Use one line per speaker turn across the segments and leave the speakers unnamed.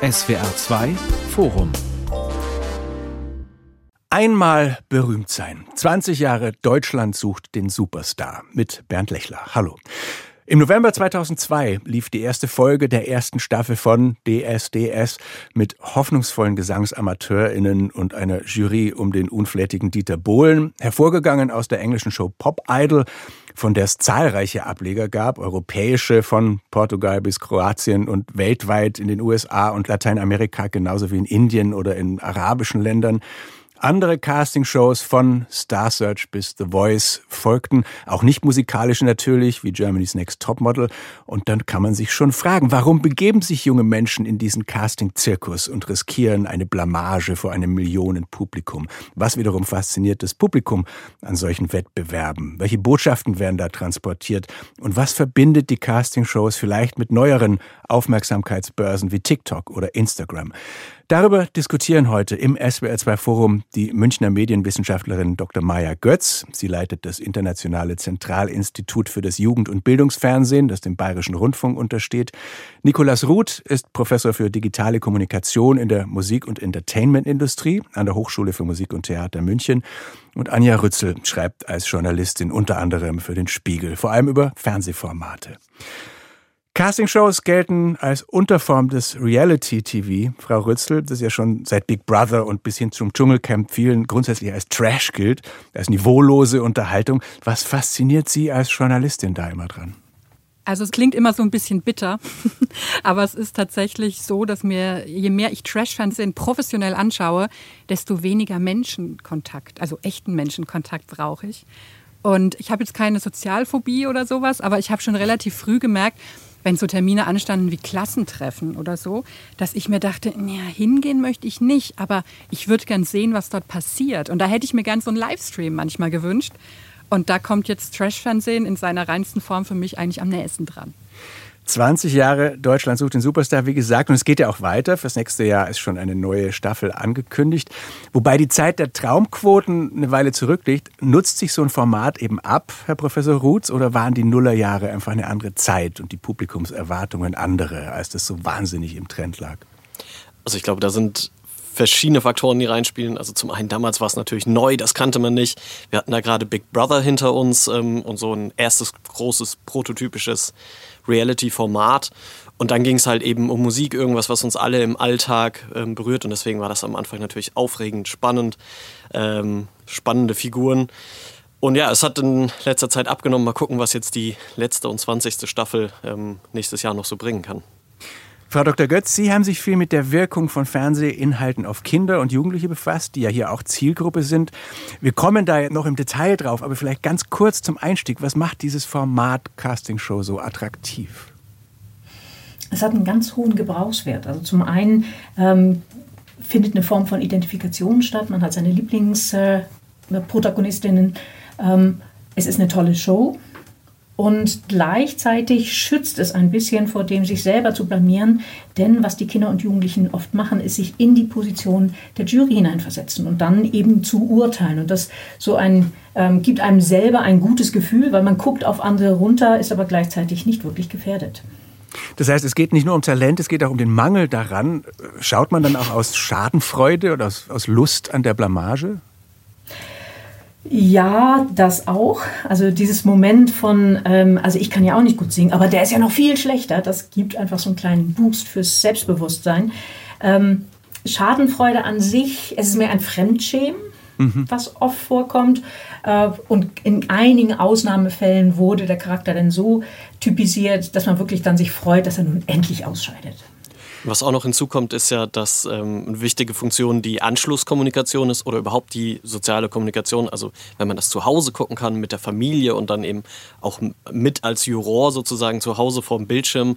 SWR 2 Forum Einmal berühmt sein. 20 Jahre Deutschland sucht den Superstar mit Bernd Lechler. Hallo. Im November 2002 lief die erste Folge der ersten Staffel von DSDS mit hoffnungsvollen GesangsamateurInnen und einer Jury um den unflätigen Dieter Bohlen, hervorgegangen aus der englischen Show Pop Idol, von der es zahlreiche Ableger gab, europäische von Portugal bis Kroatien und weltweit in den USA und Lateinamerika genauso wie in Indien oder in arabischen Ländern. Andere Castingshows von Star Search bis The Voice folgten, auch nicht musikalische natürlich, wie Germany's Next Topmodel. Und dann kann man sich schon fragen, warum begeben sich junge Menschen in diesen Casting-Zirkus und riskieren eine Blamage vor einem Millionenpublikum? Was wiederum fasziniert das Publikum an solchen Wettbewerben? Welche Botschaften werden da transportiert? Und was verbindet die Castingshows vielleicht mit neueren Aufmerksamkeitsbörsen wie TikTok oder Instagram? Darüber diskutieren heute im SWR2 Forum die Münchner Medienwissenschaftlerin Dr. Maya Götz. Sie leitet das Internationale Zentralinstitut für das Jugend- und Bildungsfernsehen, das dem Bayerischen Rundfunk untersteht. Nikolas Ruth ist Professor für digitale Kommunikation in der Musik- und Entertainmentindustrie an der Hochschule für Musik und Theater München. Und Anja Rützel schreibt als Journalistin unter anderem für den Spiegel, vor allem über Fernsehformate. Castingshows gelten als Unterform des Reality-TV. Frau Rützel, das ja schon seit Big Brother und bis hin zum Dschungelcamp vielen grundsätzlich als Trash gilt, als niveaulose Unterhaltung. Was fasziniert Sie als Journalistin da immer dran?
Also es klingt immer so ein bisschen bitter, aber es ist tatsächlich so, dass mir, je mehr ich Trash-Fernsehen professionell anschaue, desto weniger Menschenkontakt, also echten Menschenkontakt brauche ich. Und ich habe jetzt keine Sozialphobie oder sowas, aber ich habe schon relativ früh gemerkt, wenn so Termine anstanden wie Klassentreffen oder so, dass ich mir dachte, ja, hingehen möchte ich nicht, aber ich würde gern sehen, was dort passiert. Und da hätte ich mir gern so einen Livestream manchmal gewünscht. Und da kommt jetzt Trash-Fernsehen in seiner reinsten Form für mich eigentlich am nächsten dran.
20 Jahre Deutschland sucht den Superstar, wie gesagt. Und es geht ja auch weiter. Fürs nächste Jahr ist schon eine neue Staffel angekündigt. Wobei die Zeit der Traumquoten eine Weile zurückliegt. Nutzt sich so ein Format eben ab, Herr Professor Rutz? Oder waren die Nullerjahre einfach eine andere Zeit und die Publikumserwartungen andere, als das so wahnsinnig im Trend lag?
Also ich glaube, da sind verschiedene Faktoren, die reinspielen. Also zum einen damals war es natürlich neu, das kannte man nicht. Wir hatten da gerade Big Brother hinter uns ähm, und so ein erstes großes prototypisches Reality-Format. Und dann ging es halt eben um Musik, irgendwas, was uns alle im Alltag ähm, berührt. Und deswegen war das am Anfang natürlich aufregend, spannend, ähm, spannende Figuren. Und ja, es hat in letzter Zeit abgenommen. Mal gucken, was jetzt die letzte und zwanzigste Staffel ähm, nächstes Jahr noch so bringen kann.
Frau Dr. Götz, Sie haben sich viel mit der Wirkung von Fernsehinhalten auf Kinder und Jugendliche befasst, die ja hier auch Zielgruppe sind. Wir kommen da noch im Detail drauf, aber vielleicht ganz kurz zum Einstieg. Was macht dieses Format Castingshow so attraktiv?
Es hat einen ganz hohen Gebrauchswert. Also zum einen ähm, findet eine Form von Identifikation statt. Man hat seine Lieblingsprotagonistinnen. Äh, ähm, es ist eine tolle Show. Und gleichzeitig schützt es ein bisschen vor dem, sich selber zu blamieren. Denn was die Kinder und Jugendlichen oft machen, ist sich in die Position der Jury hineinversetzen und dann eben zu urteilen. Und das so ein, ähm, gibt einem selber ein gutes Gefühl, weil man guckt auf andere runter, ist aber gleichzeitig nicht wirklich gefährdet.
Das heißt, es geht nicht nur um Talent, es geht auch um den Mangel daran. Schaut man dann auch aus Schadenfreude oder aus, aus Lust an der Blamage?
Ja, das auch. Also dieses Moment von, ähm, also ich kann ja auch nicht gut singen, aber der ist ja noch viel schlechter. Das gibt einfach so einen kleinen Boost fürs Selbstbewusstsein. Ähm, Schadenfreude an sich, es ist mehr ein Fremdschämen, mhm. was oft vorkommt. Äh, und in einigen Ausnahmefällen wurde der Charakter dann so typisiert, dass man wirklich dann sich freut, dass er nun endlich ausscheidet.
Was auch noch hinzukommt, ist ja, dass ähm, eine wichtige Funktion die Anschlusskommunikation ist oder überhaupt die soziale Kommunikation. Also wenn man das zu Hause gucken kann mit der Familie und dann eben auch mit als Juror sozusagen zu Hause vor dem Bildschirm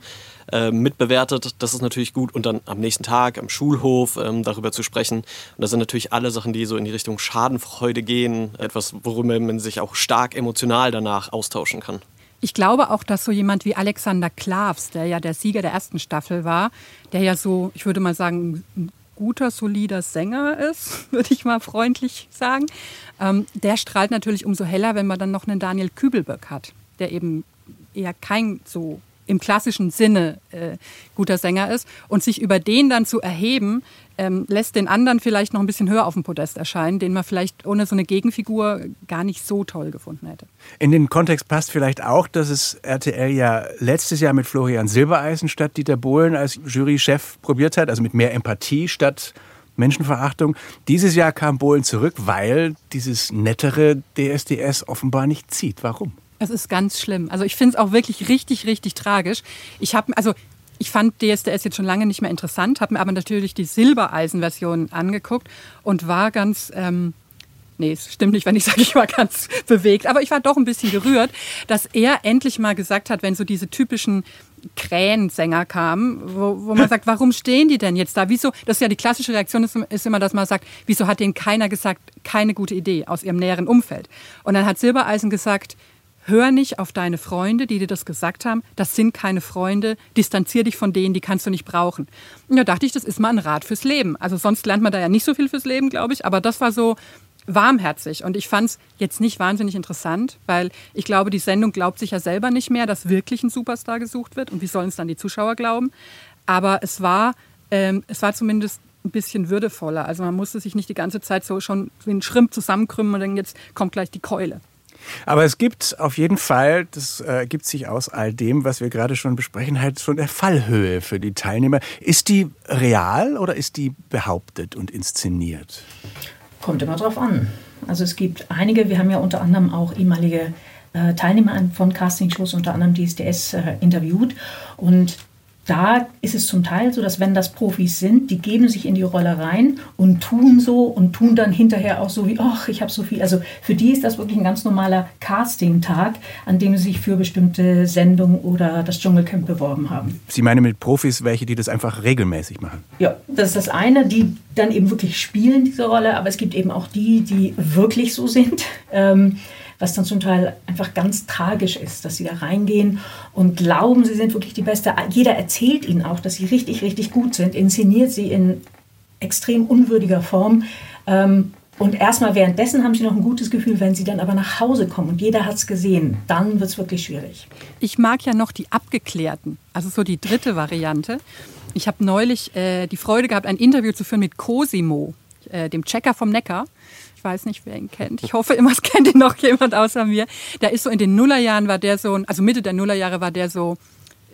äh, mitbewertet, das ist natürlich gut. Und dann am nächsten Tag am Schulhof ähm, darüber zu sprechen. Und das sind natürlich alle Sachen, die so in die Richtung Schadenfreude gehen. Etwas, worüber man sich auch stark emotional danach austauschen kann.
Ich glaube auch, dass so jemand wie Alexander Klavs, der ja der Sieger der ersten Staffel war, der ja so, ich würde mal sagen, ein guter, solider Sänger ist, würde ich mal freundlich sagen, ähm, der strahlt natürlich umso heller, wenn man dann noch einen Daniel Kübelböck hat, der eben eher kein so im klassischen Sinne äh, guter Sänger ist. Und sich über den dann zu erheben, ähm, lässt den anderen vielleicht noch ein bisschen höher auf dem Podest erscheinen, den man vielleicht ohne so eine Gegenfigur gar nicht so toll gefunden hätte.
In den Kontext passt vielleicht auch, dass es RTL ja letztes Jahr mit Florian Silbereisen statt Dieter Bohlen als Jurychef probiert hat, also mit mehr Empathie statt Menschenverachtung. Dieses Jahr kam Bohlen zurück, weil dieses nettere DSDS offenbar nicht zieht. Warum?
Es ist ganz schlimm. Also ich finde es auch wirklich richtig, richtig tragisch. Ich habe, also ich fand DSDS jetzt schon lange nicht mehr interessant, habe mir aber natürlich die Silbereisen-Version angeguckt und war ganz, ähm, nee, es stimmt nicht, wenn ich sage, ich war ganz bewegt, aber ich war doch ein bisschen gerührt, dass er endlich mal gesagt hat, wenn so diese typischen Krähensänger kamen, wo, wo man sagt, warum stehen die denn jetzt da? Wieso? Das ist ja die klassische Reaktion, ist, ist immer, dass man sagt, wieso hat denen keiner gesagt, keine gute Idee aus ihrem näheren Umfeld? Und dann hat Silbereisen gesagt, Hör nicht auf deine Freunde, die dir das gesagt haben. Das sind keine Freunde. Distanzier dich von denen, die kannst du nicht brauchen. Und da dachte ich, das ist mal ein Rat fürs Leben. Also sonst lernt man da ja nicht so viel fürs Leben, glaube ich. Aber das war so warmherzig. Und ich fand es jetzt nicht wahnsinnig interessant, weil ich glaube, die Sendung glaubt sich ja selber nicht mehr, dass wirklich ein Superstar gesucht wird. Und wie sollen es dann die Zuschauer glauben? Aber es war, ähm, es war zumindest ein bisschen würdevoller. Also man musste sich nicht die ganze Zeit so schon wie ein Schrimp zusammenkrümmen und dann jetzt kommt gleich die Keule.
Aber es gibt auf jeden Fall, das äh, gibt sich aus all dem, was wir gerade schon besprechen, halt schon der Fallhöhe für die Teilnehmer. Ist die real oder ist die behauptet und inszeniert?
Kommt immer drauf an. Also es gibt einige, wir haben ja unter anderem auch ehemalige äh, Teilnehmer von Castingshows, unter anderem DSDS, äh, interviewt. Und da ist es zum Teil so, dass wenn das Profis sind, die geben sich in die Rolle rein und tun so und tun dann hinterher auch so wie, ach, ich habe so viel. Also für die ist das wirklich ein ganz normaler Casting-Tag, an dem sie sich für bestimmte Sendungen oder das Dschungelcamp beworben haben.
Sie meinen mit Profis welche, die das einfach regelmäßig machen?
Ja, das ist das eine, die dann eben wirklich spielen diese Rolle, aber es gibt eben auch die, die wirklich so sind. Ähm, was dann zum Teil einfach ganz tragisch ist, dass sie da reingehen und glauben, sie sind wirklich die Beste. Jeder erzählt ihnen auch, dass sie richtig, richtig gut sind, inszeniert sie in extrem unwürdiger Form. Ähm, und erstmal währenddessen haben sie noch ein gutes Gefühl, wenn sie dann aber nach Hause kommen und jeder hat es gesehen, dann wird es wirklich schwierig.
Ich mag ja noch die Abgeklärten, also so die dritte Variante. Ich habe neulich äh, die Freude gehabt, ein Interview zu führen mit Cosimo, äh, dem Checker vom Neckar. Ich weiß nicht, wer ihn kennt. Ich hoffe immer, es kennt ihn noch jemand außer mir. Der ist so in den Nullerjahren war der so, also Mitte der Nullerjahre war der so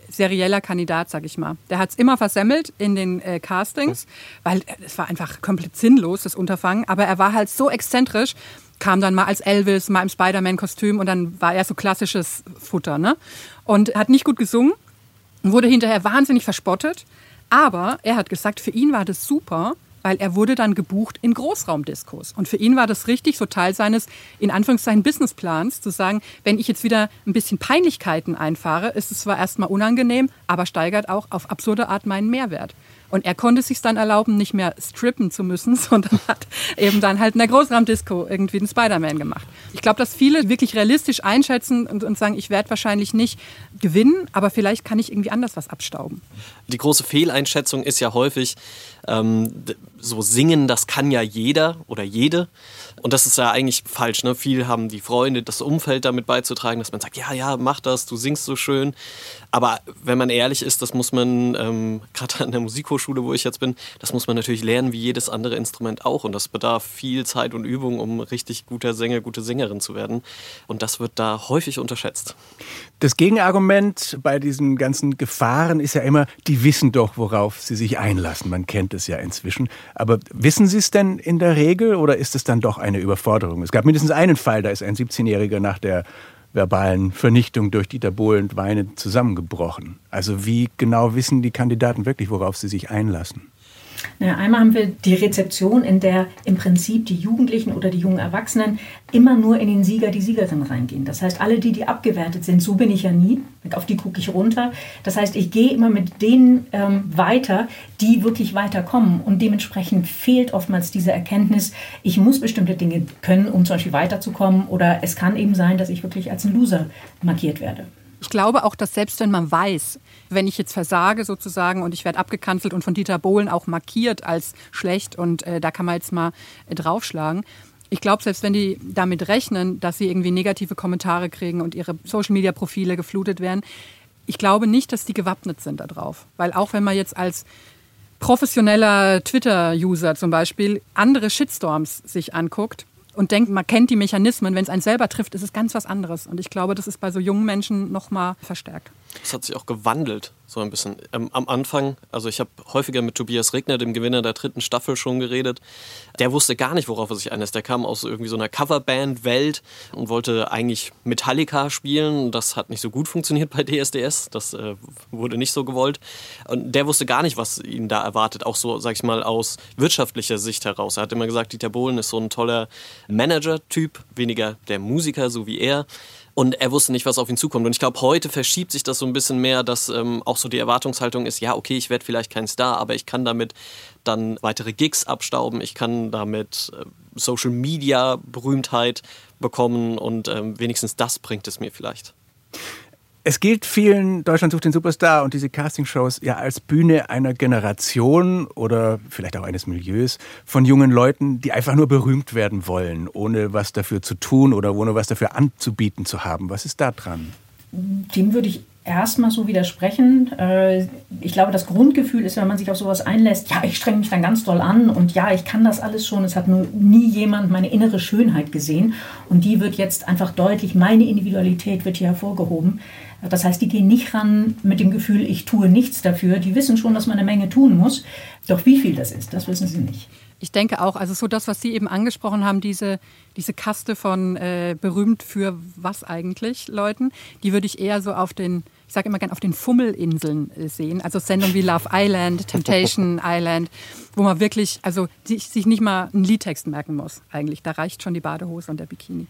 serieller Kandidat, sag ich mal. Der hat es immer versemmelt in den äh, Castings, weil es war einfach komplett sinnlos, das Unterfangen. Aber er war halt so exzentrisch, kam dann mal als Elvis, mal im Spider-Man-Kostüm und dann war er so klassisches Futter. Ne? Und hat nicht gut gesungen, wurde hinterher wahnsinnig verspottet. Aber er hat gesagt, für ihn war das super, weil er wurde dann gebucht in Großraumdiskos. Und für ihn war das richtig so Teil seines, in Anführungszeichen, Businessplans, zu sagen, wenn ich jetzt wieder ein bisschen Peinlichkeiten einfahre, ist es zwar erstmal unangenehm, aber steigert auch auf absurde Art meinen Mehrwert. Und er konnte sich dann erlauben, nicht mehr strippen zu müssen, sondern hat eben dann halt in der Großraumdisco irgendwie den Spider-Man gemacht. Ich glaube, dass viele wirklich realistisch einschätzen und, und sagen, ich werde wahrscheinlich nicht gewinnen, aber vielleicht kann ich irgendwie anders was abstauben.
Die große Fehleinschätzung ist ja häufig, ähm, so singen, das kann ja jeder oder jede. Und das ist ja eigentlich falsch. Ne? Viele haben die Freunde, das Umfeld damit beizutragen, dass man sagt, ja, ja, mach das, du singst so schön. Aber wenn man ehrlich ist, das muss man, ähm, gerade an der Musikhochschule, wo ich jetzt bin, das muss man natürlich lernen wie jedes andere Instrument auch. Und das bedarf viel Zeit und Übung, um richtig guter Sänger, gute Sängerin zu werden. Und das wird da häufig unterschätzt.
Das Gegenargument bei diesen ganzen Gefahren ist ja immer, die wissen doch, worauf sie sich einlassen. Man kennt es ja inzwischen. Aber wissen sie es denn in der Regel oder ist es dann doch eine Überforderung? Es gab mindestens einen Fall, da ist ein 17-Jähriger nach der verbalen Vernichtung durch Dieter Bohlen weinend zusammengebrochen. Also wie genau wissen die Kandidaten wirklich, worauf sie sich einlassen?
Naja, einmal haben wir die Rezeption, in der im Prinzip die Jugendlichen oder die jungen Erwachsenen immer nur in den Sieger, die Siegerin reingehen. Das heißt, alle die, die abgewertet sind, so bin ich ja nie, auf die gucke ich runter. Das heißt, ich gehe immer mit denen ähm, weiter, die wirklich weiterkommen. Und dementsprechend fehlt oftmals diese Erkenntnis, ich muss bestimmte Dinge können, um zum Beispiel weiterzukommen. Oder es kann eben sein, dass ich wirklich als ein Loser markiert werde.
Ich glaube auch, dass selbst wenn man weiß, wenn ich jetzt versage sozusagen und ich werde abgekanzelt und von Dieter Bohlen auch markiert als schlecht und äh, da kann man jetzt mal äh, draufschlagen. Ich glaube, selbst wenn die damit rechnen, dass sie irgendwie negative Kommentare kriegen und ihre Social-Media-Profile geflutet werden, ich glaube nicht, dass die gewappnet sind darauf. Weil auch wenn man jetzt als professioneller Twitter-User zum Beispiel andere Shitstorms sich anguckt, und denkt, man kennt die Mechanismen. Wenn es einen selber trifft, ist es ganz was anderes. Und ich glaube, das ist bei so jungen Menschen noch mal verstärkt.
Das hat sich auch gewandelt, so ein bisschen. Ähm, am Anfang, also ich habe häufiger mit Tobias Regner, dem Gewinner der dritten Staffel, schon geredet. Der wusste gar nicht, worauf er sich einlässt. Der kam aus irgendwie so einer Coverband-Welt und wollte eigentlich Metallica spielen. Das hat nicht so gut funktioniert bei DSDS. Das äh, wurde nicht so gewollt. Und der wusste gar nicht, was ihn da erwartet. Auch so, sag ich mal, aus wirtschaftlicher Sicht heraus. Er hat immer gesagt, Dieter Bohlen ist so ein toller Manager-Typ, weniger der Musiker, so wie er. Und er wusste nicht, was auf ihn zukommt. Und ich glaube, heute verschiebt sich das so ein bisschen mehr, dass ähm, auch so die Erwartungshaltung ist, ja, okay, ich werde vielleicht kein Star, aber ich kann damit dann weitere Gigs abstauben, ich kann damit äh, Social Media Berühmtheit bekommen und ähm, wenigstens das bringt es mir vielleicht.
Es gilt vielen Deutschland sucht den Superstar und diese Castingshows ja als Bühne einer Generation oder vielleicht auch eines Milieus von jungen Leuten, die einfach nur berühmt werden wollen, ohne was dafür zu tun oder ohne was dafür anzubieten zu haben. Was ist da dran?
Dem würde ich erstmal so widersprechen. Äh, ich glaube, das Grundgefühl ist, wenn man sich auf sowas einlässt, ja, ich strenge mich dann ganz doll an und ja, ich kann das alles schon. Es hat nur nie jemand meine innere Schönheit gesehen und die wird jetzt einfach deutlich, meine Individualität wird hier hervorgehoben. Das heißt, die gehen nicht ran mit dem Gefühl, ich tue nichts dafür. Die wissen schon, dass man eine Menge tun muss. Doch wie viel das ist, das wissen sie nicht.
Ich denke auch, also so das, was Sie eben angesprochen haben, diese, diese Kaste von äh, berühmt für was eigentlich Leuten, die würde ich eher so auf den, ich sage immer gerne, auf den Fummelinseln äh, sehen. Also Sendungen wie Love Island, Temptation Island, wo man wirklich, also sich, sich nicht mal einen Liedtext merken muss eigentlich. Da reicht schon die Badehose und der Bikini.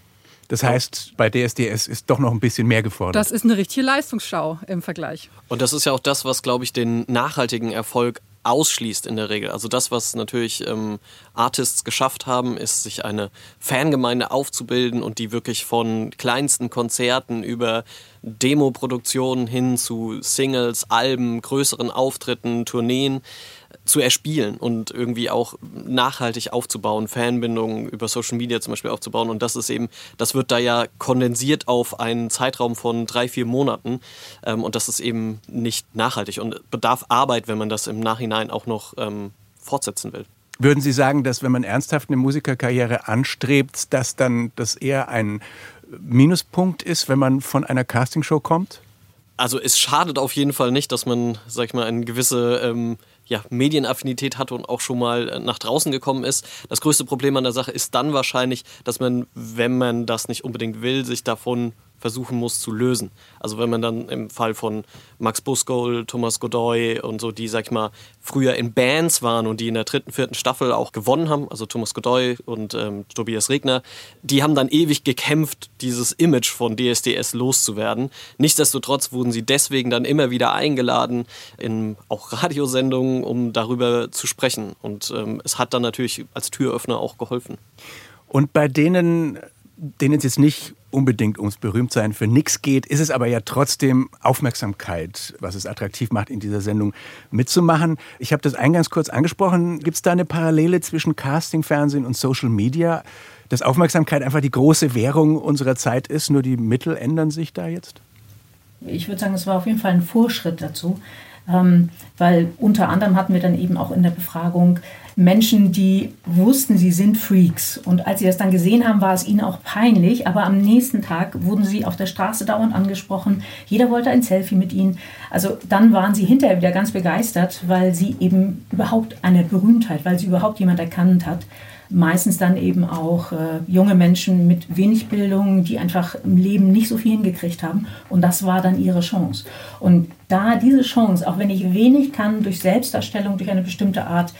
Das heißt, bei DSDS ist doch noch ein bisschen mehr gefordert.
Das ist eine richtige Leistungsschau im Vergleich.
Und das ist ja auch das, was, glaube ich, den nachhaltigen Erfolg ausschließt in der Regel. Also das, was natürlich ähm, Artists geschafft haben, ist, sich eine Fangemeinde aufzubilden und die wirklich von kleinsten Konzerten über Demoproduktionen hin zu Singles, Alben, größeren Auftritten, Tourneen zu erspielen und irgendwie auch nachhaltig aufzubauen, Fanbindungen über Social Media zum Beispiel aufzubauen. Und das ist eben, das wird da ja kondensiert auf einen Zeitraum von drei, vier Monaten. Ähm, und das ist eben nicht nachhaltig und bedarf Arbeit, wenn man das im Nachhinein auch noch ähm, fortsetzen will.
Würden Sie sagen, dass wenn man ernsthaft eine Musikerkarriere anstrebt, dass dann das eher ein Minuspunkt ist, wenn man von einer Castingshow kommt?
Also es schadet auf jeden Fall nicht, dass man, sag ich mal, eine gewisse ähm, ja, Medienaffinität hatte und auch schon mal äh, nach draußen gekommen ist. Das größte Problem an der Sache ist dann wahrscheinlich, dass man, wenn man das nicht unbedingt will, sich davon versuchen muss zu lösen. Also wenn man dann im Fall von Max Buskol, Thomas Godoy und so, die, sag ich mal, früher in Bands waren und die in der dritten, vierten Staffel auch gewonnen haben, also Thomas Godoy und ähm, Tobias Regner, die haben dann ewig gekämpft, dieses Image von DSDS loszuwerden. Nichtsdestotrotz wurden sie deswegen dann immer wieder eingeladen in auch Radiosendungen, um darüber zu sprechen. Und ähm, es hat dann natürlich als Türöffner auch geholfen.
Und bei denen denen es jetzt nicht unbedingt ums Berühmtsein für nichts geht, ist es aber ja trotzdem Aufmerksamkeit, was es attraktiv macht, in dieser Sendung mitzumachen. Ich habe das eingangs kurz angesprochen. Gibt es da eine Parallele zwischen Casting, Fernsehen und Social Media? Dass Aufmerksamkeit einfach die große Währung unserer Zeit ist, nur die Mittel ändern sich da jetzt?
Ich würde sagen, es war auf jeden Fall ein Vorschritt dazu, ähm, weil unter anderem hatten wir dann eben auch in der Befragung Menschen, die wussten, sie sind Freaks. Und als sie das dann gesehen haben, war es ihnen auch peinlich. Aber am nächsten Tag wurden sie auf der Straße dauernd angesprochen. Jeder wollte ein Selfie mit ihnen. Also dann waren sie hinterher wieder ganz begeistert, weil sie eben überhaupt eine Berühmtheit, weil sie überhaupt jemand erkannt hat meistens dann eben auch äh, junge Menschen mit wenig Bildung, die einfach im Leben nicht so viel hingekriegt haben. Und das war dann ihre Chance. Und da diese Chance, auch wenn ich wenig kann, durch Selbstdarstellung, durch eine bestimmte Art,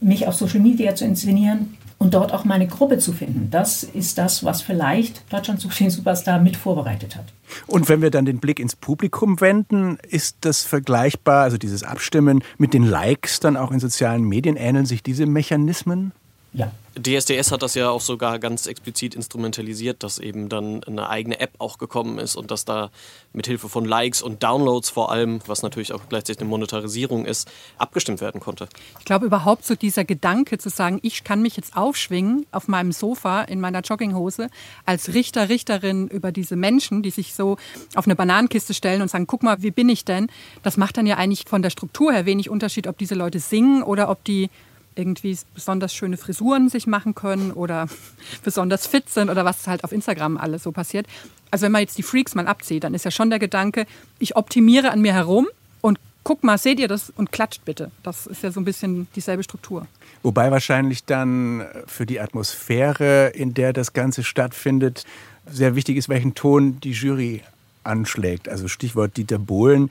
mich auf Social Media zu inszenieren und dort auch meine Gruppe zu finden. Das ist das, was vielleicht Deutschland sucht den Superstar mit vorbereitet hat.
Und wenn wir dann den Blick ins Publikum wenden, ist das vergleichbar, also dieses Abstimmen mit den Likes dann auch in sozialen Medien, ähneln sich diese Mechanismen?
Ja.
DSDS hat das ja auch sogar ganz explizit instrumentalisiert, dass eben dann eine eigene App auch gekommen ist und dass da mit Hilfe von Likes und Downloads vor allem, was natürlich auch gleichzeitig eine Monetarisierung ist, abgestimmt werden konnte.
Ich glaube überhaupt so dieser Gedanke zu sagen, ich kann mich jetzt aufschwingen auf meinem Sofa in meiner Jogginghose als Richter, Richterin über diese Menschen, die sich so auf eine Bananenkiste stellen und sagen, guck mal, wie bin ich denn? Das macht dann ja eigentlich von der Struktur her wenig Unterschied, ob diese Leute singen oder ob die irgendwie besonders schöne Frisuren sich machen können oder besonders fit sind oder was halt auf Instagram alles so passiert. Also wenn man jetzt die Freaks mal abzieht, dann ist ja schon der Gedanke, ich optimiere an mir herum und guck mal, seht ihr das und klatscht bitte. Das ist ja so ein bisschen dieselbe Struktur.
Wobei wahrscheinlich dann für die Atmosphäre, in der das Ganze stattfindet, sehr wichtig ist, welchen Ton die Jury anschlägt. Also Stichwort Dieter Bohlen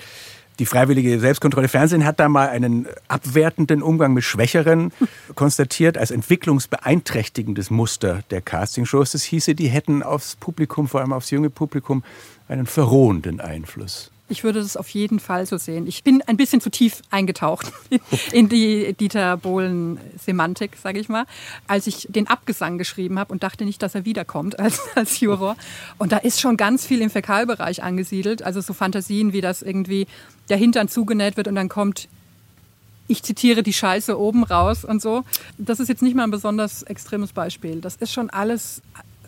die freiwillige Selbstkontrolle Fernsehen hat da mal einen abwertenden Umgang mit Schwächeren konstatiert als entwicklungsbeeinträchtigendes Muster der Castingshows. Das hieße, die hätten aufs Publikum, vor allem aufs junge Publikum, einen verrohenden Einfluss.
Ich würde das auf jeden Fall so sehen. Ich bin ein bisschen zu tief eingetaucht in die Dieter Bohlen-Semantik, sage ich mal, als ich den Abgesang geschrieben habe und dachte nicht, dass er wiederkommt als, als Juror. Und da ist schon ganz viel im Fäkalbereich angesiedelt. Also so Fantasien, wie das irgendwie der Hintern zugenäht wird und dann kommt ich zitiere die Scheiße oben raus und so. Das ist jetzt nicht mal ein besonders extremes Beispiel. Das ist schon alles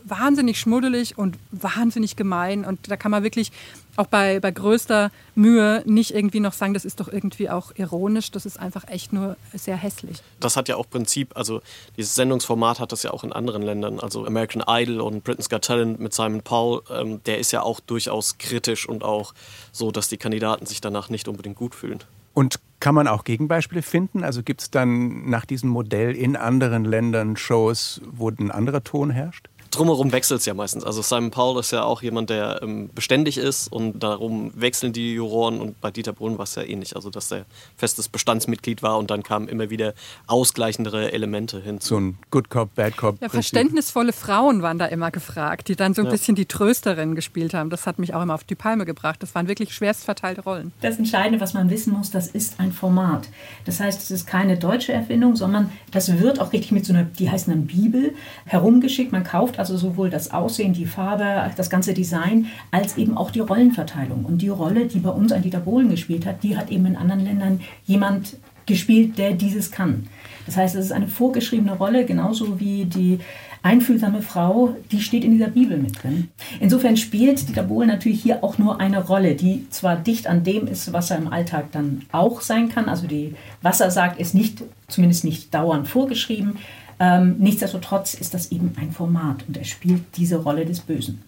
wahnsinnig schmuddelig und wahnsinnig gemein. Und da kann man wirklich auch bei, bei größter Mühe nicht irgendwie noch sagen, das ist doch irgendwie auch ironisch. Das ist einfach echt nur sehr hässlich.
Das hat ja auch Prinzip, also dieses Sendungsformat hat das ja auch in anderen Ländern. Also American Idol und Britain's Got Talent mit Simon Powell, ähm, der ist ja auch durchaus kritisch und auch so, dass die Kandidaten sich danach nicht unbedingt gut fühlen.
Und kann man auch Gegenbeispiele finden? Also gibt es dann nach diesem Modell in anderen Ländern Shows, wo ein anderer Ton herrscht?
Drumherum wechselt es ja meistens. Also Simon Powell ist ja auch jemand, der ähm, beständig ist und darum wechseln die Juroren und bei Dieter Bohlen war es ja ähnlich. Also dass er festes Bestandsmitglied war und dann kamen immer wieder ausgleichendere Elemente hinzu.
So ein Good Cop, Bad Cop.
Ja, verständnisvolle Frauen waren da immer gefragt, die dann so ein ja. bisschen die Trösterin gespielt haben. Das hat mich auch immer auf die Palme gebracht. Das waren wirklich schwerst verteilte Rollen.
Das Entscheidende, was man wissen muss, das ist ein Format. Das heißt, es ist keine deutsche Erfindung, sondern das wird auch richtig mit so einer, die heißt eine Bibel, herumgeschickt. Man kauft also sowohl das Aussehen, die Farbe, das ganze Design, als eben auch die Rollenverteilung. Und die Rolle, die bei uns Dieter Bohlen gespielt hat, die hat eben in anderen Ländern jemand gespielt, der dieses kann. Das heißt, es ist eine vorgeschriebene Rolle, genauso wie die einfühlsame Frau, die steht in dieser Bibel mit drin. Insofern spielt Dieter Bohlen natürlich hier auch nur eine Rolle, die zwar dicht an dem ist, was er im Alltag dann auch sein kann. Also die, was er sagt, ist nicht, zumindest nicht dauernd vorgeschrieben, ähm, nichtsdestotrotz ist das eben ein Format und er spielt diese Rolle des Bösen.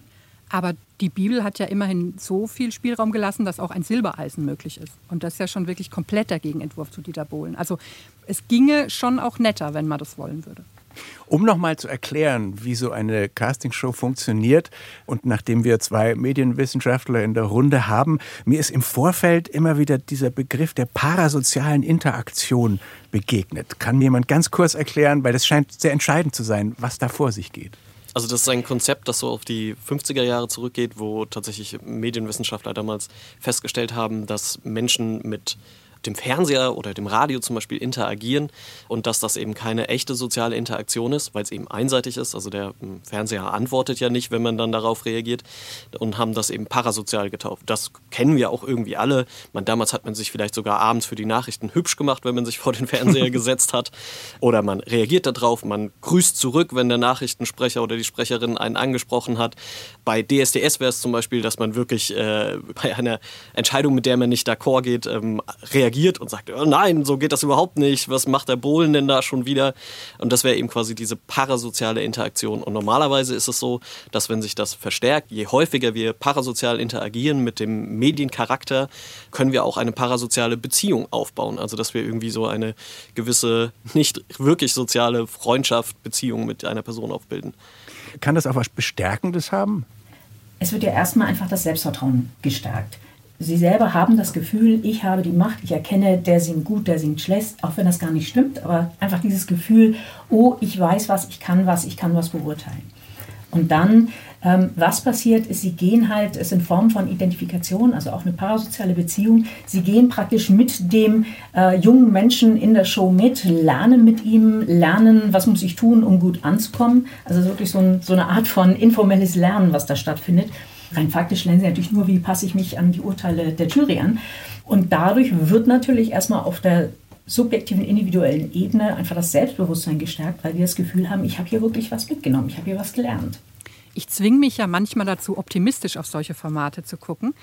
Aber die Bibel hat ja immerhin so viel Spielraum gelassen, dass auch ein Silbereisen möglich ist. Und das ist ja schon wirklich komplett der Gegenentwurf zu Dieter Bohlen. Also es ginge schon auch netter, wenn man das wollen würde.
Um nochmal zu erklären, wie so eine Castingshow funktioniert und nachdem wir zwei Medienwissenschaftler in der Runde haben, mir ist im Vorfeld immer wieder dieser Begriff der parasozialen Interaktion begegnet. Kann mir jemand ganz kurz erklären, weil das scheint sehr entscheidend zu sein, was da vor sich geht?
Also das ist ein Konzept, das so auf die 50er Jahre zurückgeht, wo tatsächlich Medienwissenschaftler damals festgestellt haben, dass Menschen mit dem Fernseher oder dem Radio zum Beispiel interagieren und dass das eben keine echte soziale Interaktion ist, weil es eben einseitig ist. Also der hm, Fernseher antwortet ja nicht, wenn man dann darauf reagiert und haben das eben parasozial getauft. Das kennen wir auch irgendwie alle. Man, damals hat man sich vielleicht sogar abends für die Nachrichten hübsch gemacht, wenn man sich vor den Fernseher gesetzt hat. Oder man reagiert darauf, man grüßt zurück, wenn der Nachrichtensprecher oder die Sprecherin einen angesprochen hat. Bei DSDS wäre es zum Beispiel, dass man wirklich äh, bei einer Entscheidung, mit der man nicht d'accord geht, ähm, reagiert reagiert und sagt, oh nein, so geht das überhaupt nicht, was macht der Bohlen denn da schon wieder? Und das wäre eben quasi diese parasoziale Interaktion. Und normalerweise ist es so, dass wenn sich das verstärkt, je häufiger wir parasozial interagieren mit dem Mediencharakter, können wir auch eine parasoziale Beziehung aufbauen. Also dass wir irgendwie so eine gewisse, nicht wirklich soziale Freundschaft, Beziehung mit einer Person aufbilden.
Kann das auch was Bestärkendes haben?
Es wird ja erstmal einfach das Selbstvertrauen gestärkt. Sie selber haben das Gefühl, ich habe die Macht, ich erkenne, der singt gut, der singt schlecht, auch wenn das gar nicht stimmt, aber einfach dieses Gefühl, oh, ich weiß was, ich kann was, ich kann was beurteilen. Und dann, ähm, was passiert, ist, sie gehen halt, es in Form von Identifikation, also auch eine parasoziale Beziehung, sie gehen praktisch mit dem äh, jungen Menschen in der Show mit, lernen mit ihm, lernen, was muss ich tun, um gut anzukommen. Also wirklich so, ein, so eine Art von informelles Lernen, was da stattfindet. Rein faktisch lernen sie natürlich nur, wie passe ich mich an die Urteile der Jury an. Und dadurch wird natürlich erstmal auf der subjektiven, individuellen Ebene einfach das Selbstbewusstsein gestärkt, weil wir das Gefühl haben, ich habe hier wirklich was mitgenommen, ich habe hier was gelernt.
Ich zwinge mich ja manchmal dazu, optimistisch auf solche Formate zu gucken.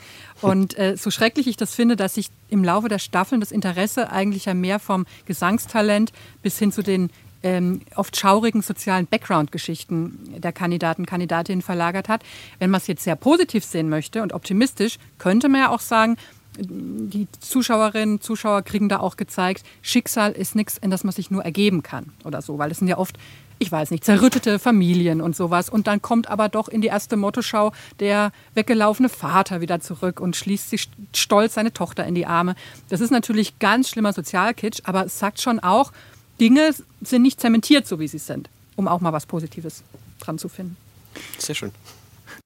Und äh, so schrecklich ich das finde, dass sich im Laufe der Staffeln das Interesse eigentlich ja mehr vom Gesangstalent bis hin zu den ähm, oft schaurigen sozialen Background-Geschichten der Kandidaten, Kandidatinnen verlagert hat. Wenn man es jetzt sehr positiv sehen möchte und optimistisch, könnte man ja auch sagen, die Zuschauerinnen, Zuschauer kriegen da auch gezeigt, Schicksal ist nichts, in das man sich nur ergeben kann oder so, weil es sind ja oft, ich weiß nicht, zerrüttete Familien und sowas. Und dann kommt aber doch in die erste Mottoschau der weggelaufene Vater wieder zurück und schließt sich stolz seine Tochter in die Arme. Das ist natürlich ganz schlimmer Sozialkitsch, aber es sagt schon auch, Dinge sind nicht zementiert, so wie sie sind, um auch mal was Positives dran zu finden.
Sehr schön.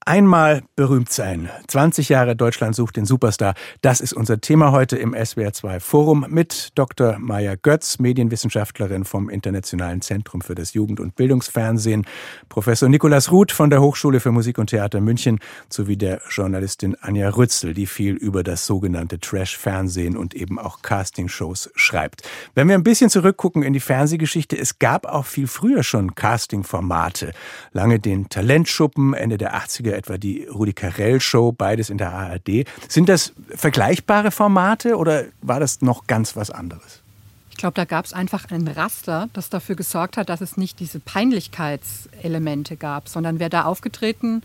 Einmal berühmt sein. 20 Jahre Deutschland sucht den Superstar. Das ist unser Thema heute im SWR2 Forum mit Dr. Maya Götz, Medienwissenschaftlerin vom Internationalen Zentrum für das Jugend- und Bildungsfernsehen, Professor Nikolaus Ruth von der Hochschule für Musik und Theater München sowie der Journalistin Anja Rützel, die viel über das sogenannte Trash-Fernsehen und eben auch Castingshows schreibt. Wenn wir ein bisschen zurückgucken in die Fernsehgeschichte, es gab auch viel früher schon Casting-Formate. Lange den Talentschuppen, Ende der 80er etwa die Rudi Carell Show, beides in der ARD. Sind das vergleichbare Formate oder war das noch ganz was anderes?
Ich glaube, da gab es einfach ein Raster, das dafür gesorgt hat, dass es nicht diese Peinlichkeitselemente gab, sondern wer da aufgetreten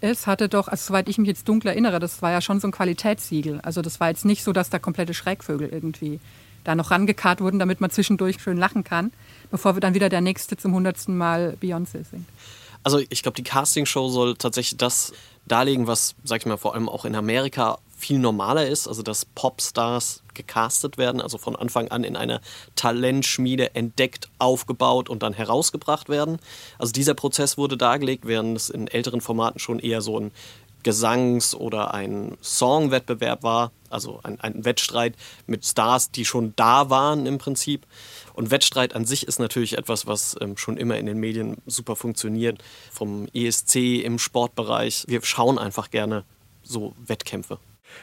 ist, hatte doch, also soweit ich mich jetzt dunkel erinnere, das war ja schon so ein Qualitätssiegel. Also das war jetzt nicht so, dass da komplette Schrägvögel irgendwie da noch rangekarrt wurden, damit man zwischendurch schön lachen kann, bevor wir dann wieder der Nächste zum hundertsten Mal Beyoncé singt.
Also ich glaube, die Castingshow soll tatsächlich das darlegen, was, sag ich mal, vor allem auch in Amerika viel normaler ist, also dass Popstars gecastet werden, also von Anfang an in einer Talentschmiede entdeckt, aufgebaut und dann herausgebracht werden. Also dieser Prozess wurde dargelegt, während es in älteren Formaten schon eher so ein Gesangs- oder ein Songwettbewerb war, also ein, ein Wettstreit mit Stars, die schon da waren im Prinzip. Und Wettstreit an sich ist natürlich etwas, was ähm, schon immer in den Medien super funktioniert. Vom ESC im Sportbereich. Wir schauen einfach gerne so Wettkämpfe.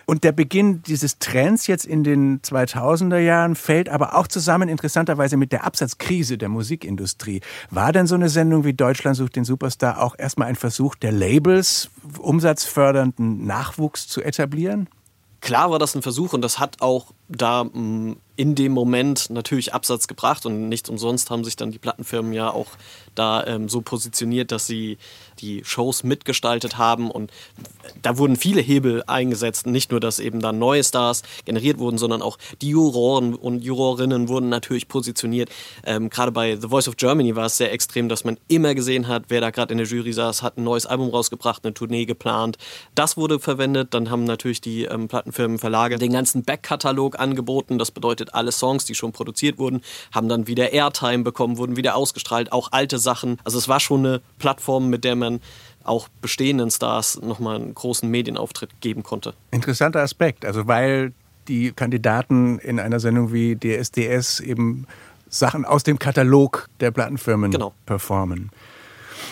Und der Beginn dieses Trends jetzt in den 2000er Jahren fällt aber auch zusammen interessanterweise mit der Absatzkrise der Musikindustrie. War denn so eine Sendung wie Deutschland sucht den Superstar auch erstmal ein Versuch der Labels, umsatzfördernden Nachwuchs zu etablieren?
Klar war das ein Versuch und das hat auch da mm, in dem Moment natürlich Absatz gebracht und nicht umsonst haben sich dann die Plattenfirmen ja auch da ähm, so positioniert, dass sie die Shows mitgestaltet haben und da wurden viele Hebel eingesetzt. Nicht nur, dass eben dann neue Stars generiert wurden, sondern auch die Juroren und Jurorinnen wurden natürlich positioniert. Ähm, gerade bei The Voice of Germany war es sehr extrem, dass man immer gesehen hat, wer da gerade in der Jury saß, hat ein neues Album rausgebracht, eine Tournee geplant. Das wurde verwendet. Dann haben natürlich die ähm, Plattenfirmen, Verlage den ganzen Backkatalog angeboten. Das bedeutet, alle Songs, die schon produziert wurden, haben dann wieder Airtime bekommen, wurden wieder ausgestrahlt, auch alte Sachen. Also es war schon eine Plattform, mit der man auch bestehenden Stars nochmal einen großen Medienauftritt geben konnte.
Interessanter Aspekt, also weil die Kandidaten in einer Sendung wie DSDS eben Sachen aus dem Katalog der Plattenfirmen genau. performen.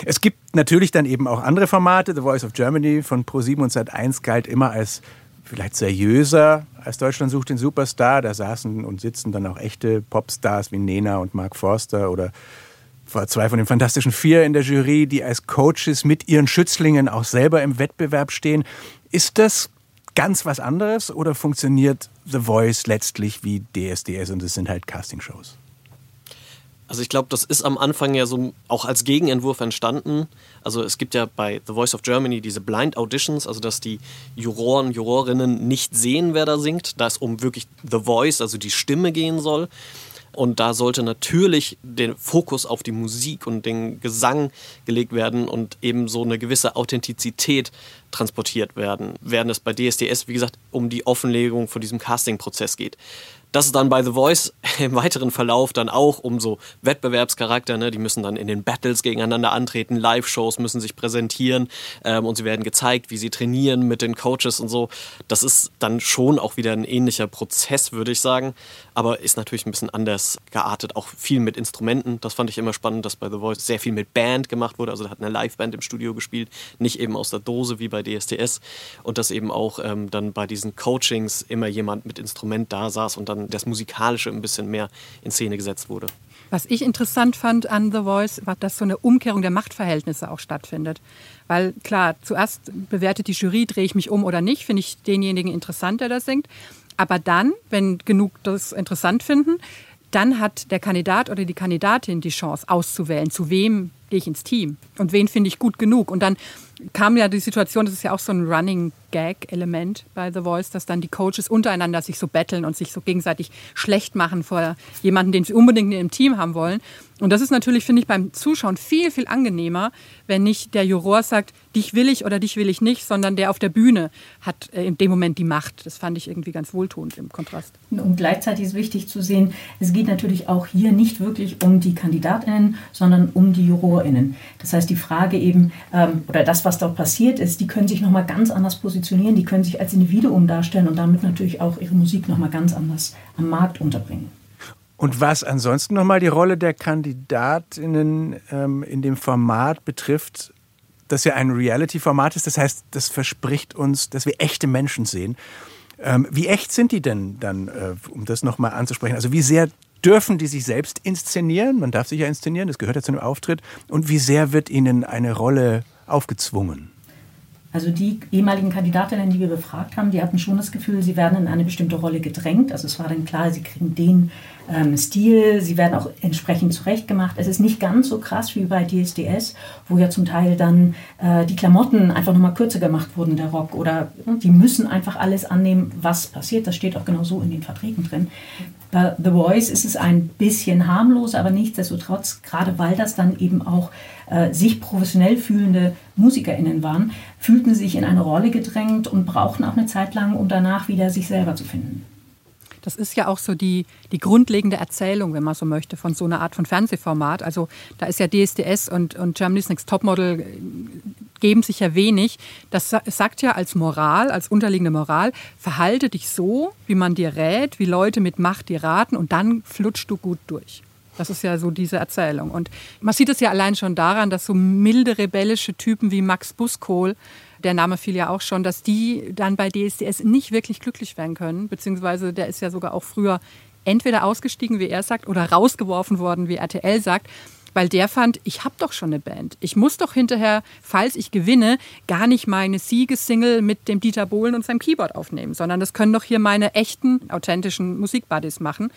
Es gibt natürlich dann eben auch andere Formate. The Voice of Germany von Pro7 und Sat1 galt immer als vielleicht seriöser als Deutschland sucht den Superstar. Da saßen und sitzen dann auch echte Popstars wie Nena und Mark Forster oder zwei von den Fantastischen Vier in der Jury, die als Coaches mit ihren Schützlingen auch selber im Wettbewerb stehen. Ist das ganz was anderes oder funktioniert The Voice letztlich wie DSDS und es sind halt Castingshows?
Also ich glaube, das ist am Anfang ja so auch als Gegenentwurf entstanden. Also es gibt ja bei The Voice of Germany diese Blind Auditions, also dass die Juroren, Jurorinnen nicht sehen, wer da singt, da es um wirklich The Voice, also die Stimme gehen soll. Und da sollte natürlich der Fokus auf die Musik und den Gesang gelegt werden und eben so eine gewisse Authentizität transportiert werden, während es bei DSDS, wie gesagt, um die Offenlegung von diesem Casting-Prozess geht. Dass es dann bei The Voice im weiteren Verlauf dann auch um so Wettbewerbscharakter. Ne? Die müssen dann in den Battles gegeneinander antreten, Live-Shows müssen sich präsentieren ähm, und sie werden gezeigt, wie sie trainieren mit den Coaches und so. Das ist dann schon auch wieder ein ähnlicher Prozess, würde ich sagen, aber ist natürlich ein bisschen anders geartet. Auch viel mit Instrumenten. Das fand ich immer spannend, dass bei The Voice sehr viel mit Band gemacht wurde. Also da hat eine Liveband im Studio gespielt, nicht eben aus der Dose wie bei DSDS. Und dass eben auch ähm, dann bei diesen Coachings immer jemand mit Instrument da saß und dann das Musikalische ein bisschen mehr in Szene gesetzt wurde.
Was ich interessant fand an The Voice, war, dass so eine Umkehrung der Machtverhältnisse auch stattfindet. Weil klar, zuerst bewertet die Jury, drehe ich mich um oder nicht, finde ich denjenigen interessant, der das singt. Aber dann, wenn genug das interessant finden, dann hat der Kandidat oder die Kandidatin die Chance auszuwählen, zu wem gehe ich ins Team und wen finde ich gut genug. Und dann kam ja die Situation, das ist ja auch so ein Running Gag-Element bei The Voice, dass dann die Coaches untereinander sich so betteln und sich so gegenseitig schlecht machen vor jemanden, den sie unbedingt im Team haben wollen. Und das ist natürlich, finde ich, beim Zuschauen viel, viel angenehmer, wenn nicht der Juror sagt, dich will ich oder dich will ich nicht, sondern der auf der Bühne hat äh, in dem Moment die Macht. Das fand ich irgendwie ganz wohltuend im Kontrast.
Und gleichzeitig ist wichtig zu sehen, es geht natürlich auch hier nicht wirklich um die KandidatInnen, sondern um die JurorInnen. Das heißt, die Frage eben, ähm, oder das, was dort passiert ist, die können sich nochmal ganz anders positionieren, die können sich als Individuum darstellen und damit natürlich auch ihre Musik nochmal ganz anders am Markt unterbringen.
Und was ansonsten nochmal die Rolle der KandidatInnen ähm, in dem Format betrifft, das ja ein Reality-Format ist, das heißt, das verspricht uns, dass wir echte Menschen sehen. Ähm, wie echt sind die denn dann, äh, um das nochmal anzusprechen? Also wie sehr dürfen die sich selbst inszenieren? Man darf sich ja inszenieren, das gehört ja zu einem Auftritt. Und wie sehr wird ihnen eine Rolle aufgezwungen?
Also die ehemaligen Kandidatinnen, die wir befragt haben, die hatten schon das Gefühl, sie werden in eine bestimmte Rolle gedrängt. Also es war dann klar, sie kriegen den ähm, Stil, sie werden auch entsprechend zurechtgemacht. Es ist nicht ganz so krass wie bei DSDS, wo ja zum Teil dann äh, die Klamotten einfach nochmal kürzer gemacht wurden, der Rock. Oder die müssen einfach alles annehmen, was passiert. Das steht auch genau so in den Verträgen drin. Bei The Voice ist es ein bisschen harmlos, aber nichtsdestotrotz, gerade weil das dann eben auch äh, sich professionell fühlende MusikerInnen waren, fühlten sich in eine Rolle gedrängt und brauchten auch eine Zeit lang, um danach wieder sich selber zu finden.
Das ist ja auch so die, die grundlegende Erzählung, wenn man so möchte, von so einer Art von Fernsehformat. Also da ist ja DSDS und, und Germany's Next Topmodel äh, geben sich ja wenig. Das sagt ja als Moral, als unterliegende Moral, verhalte dich so, wie man dir rät, wie Leute mit Macht dir raten und dann flutschst du gut durch. Das ist ja so diese Erzählung. Und man sieht es ja allein schon daran, dass so milde rebellische Typen wie Max Buskohl der Name fiel ja auch schon, dass die dann bei DSDS nicht wirklich glücklich werden können, beziehungsweise der ist ja sogar auch früher entweder ausgestiegen, wie er sagt, oder rausgeworfen worden, wie RTL sagt, weil der fand, ich habe doch schon eine Band. Ich muss doch hinterher, falls ich gewinne, gar nicht meine Siegessingle mit dem Dieter Bohlen und seinem Keyboard aufnehmen, sondern das können doch hier meine echten, authentischen Musikbuddies machen.